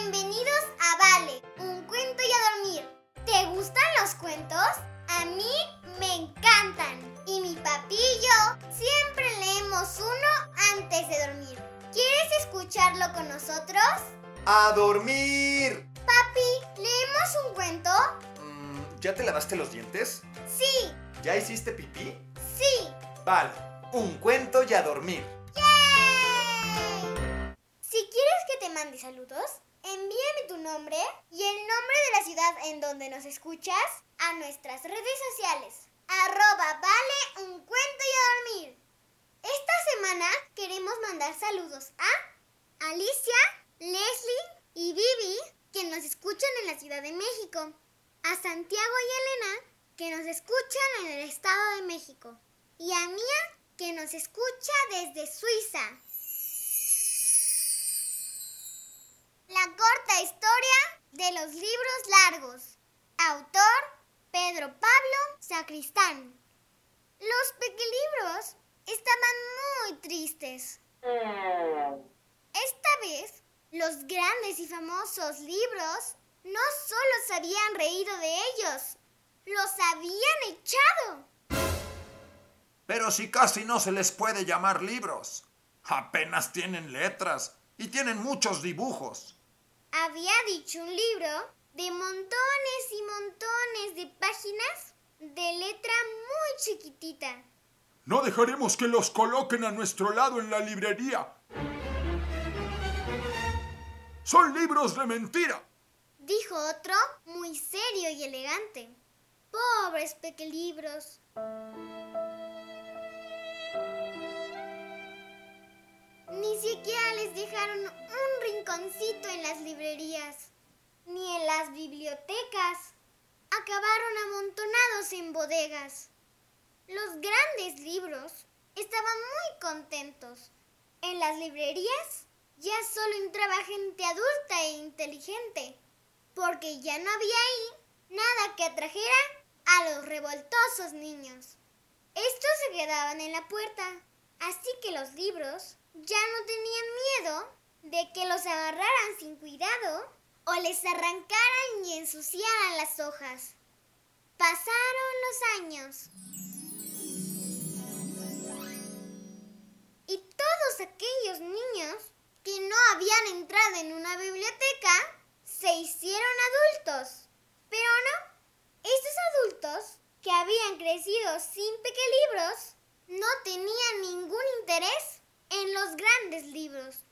Bienvenidos a Vale, un cuento y a dormir. ¿Te gustan los cuentos? A mí me encantan. Y mi papi y yo siempre leemos uno antes de dormir. ¿Quieres escucharlo con nosotros? ¡A dormir! Papi, ¿leemos un cuento? Mm, ¿Ya te lavaste los dientes? Sí, ¿Ya hiciste pipí? sí. Vale, un cuento y a dormir. ¡Yay! Si quieres que te mande saludos, envíame tu nombre y el nombre de la ciudad en donde nos escuchas a nuestras redes sociales. Arroba vale un cuento y a dormir. Esta semana queremos mandar saludos a Alicia, Leslie y Vivi que nos escuchan en la Ciudad de México. A Santiago y Elena que nos escuchan en el Estado de México. Y a Mía que nos escucha desde Suiza. La corta historia de los libros largos. Autor Pedro Pablo Sacristán. Los pequelibros estaban muy tristes. Esta vez, los grandes y famosos libros no solo se habían reído de ellos, los habían echado. Pero si casi no se les puede llamar libros. Apenas tienen letras y tienen muchos dibujos. Había dicho un libro de montones y montones de páginas de letra muy chiquitita. No dejaremos que los coloquen a nuestro lado en la librería. Son libros de mentira. Dijo otro muy serio y elegante. Pobres pequelibros. Ni siquiera les dejaron un rinconcito en las librerías, ni en las bibliotecas. Acabaron amontonados en bodegas. Los grandes libros estaban muy contentos. En las librerías ya solo entraba gente adulta e inteligente, porque ya no había ahí nada que atrajera a los revoltosos niños. Estos se quedaban en la puerta, así que los libros ya no tenían miedo de que los agarraran sin cuidado o les arrancaran y ensuciaran las hojas. Pasaron los años. Y todos aquellos niños que no habían entrado en una biblioteca se hicieron adultos. Pero no, estos adultos que habían crecido sin pequelibros no tenían ningún interés en los grandes libros.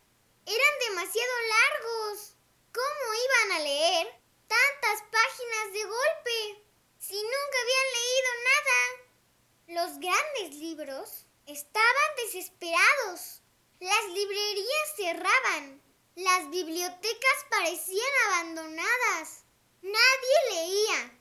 Eran demasiado largos. ¿Cómo iban a leer tantas páginas de golpe si nunca habían leído nada? Los grandes libros estaban desesperados. Las librerías cerraban. Las bibliotecas parecían abandonadas. Nadie leía.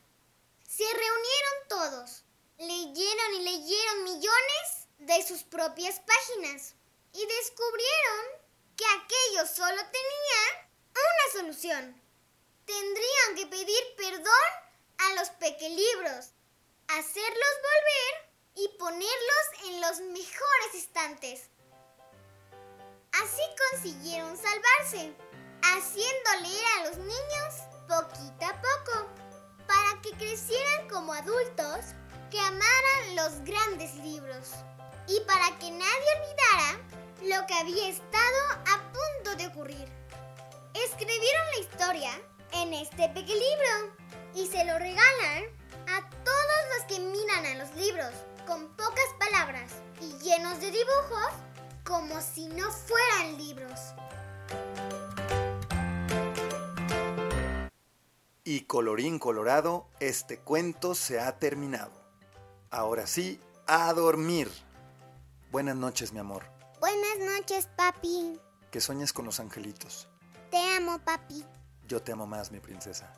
Se reunieron todos. Leyeron y leyeron millones de sus propias páginas y descubrieron que aquello solo tenía una solución. Tendrían que pedir perdón a los pequelibros, hacerlos volver y ponerlos en los mejores estantes. Así consiguieron salvarse, haciendo leer a los niños poquito a poco, para que crecieran como adultos que amaran los grandes libros y para que nadie olvidara lo que había estado a punto de ocurrir. Escribieron la historia en este pequeño y se lo regalan a todos los que miran a los libros con pocas palabras y llenos de dibujos como si no fueran libros. Y colorín colorado, este cuento se ha terminado. Ahora sí, a dormir. Buenas noches, mi amor. Buenas noches, papi. Que sueñes con los angelitos. Te amo, papi. Yo te amo más, mi princesa.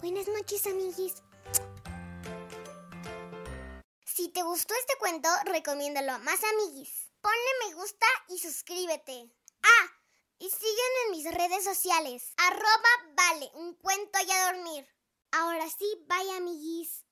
Buenas noches, amiguis. Si te gustó este cuento, recomiéndalo a más amiguis. Ponle me gusta y suscríbete. Ah, y sígueme en mis redes sociales. Arroba vale, un cuento y a dormir. Ahora sí, bye amiguis.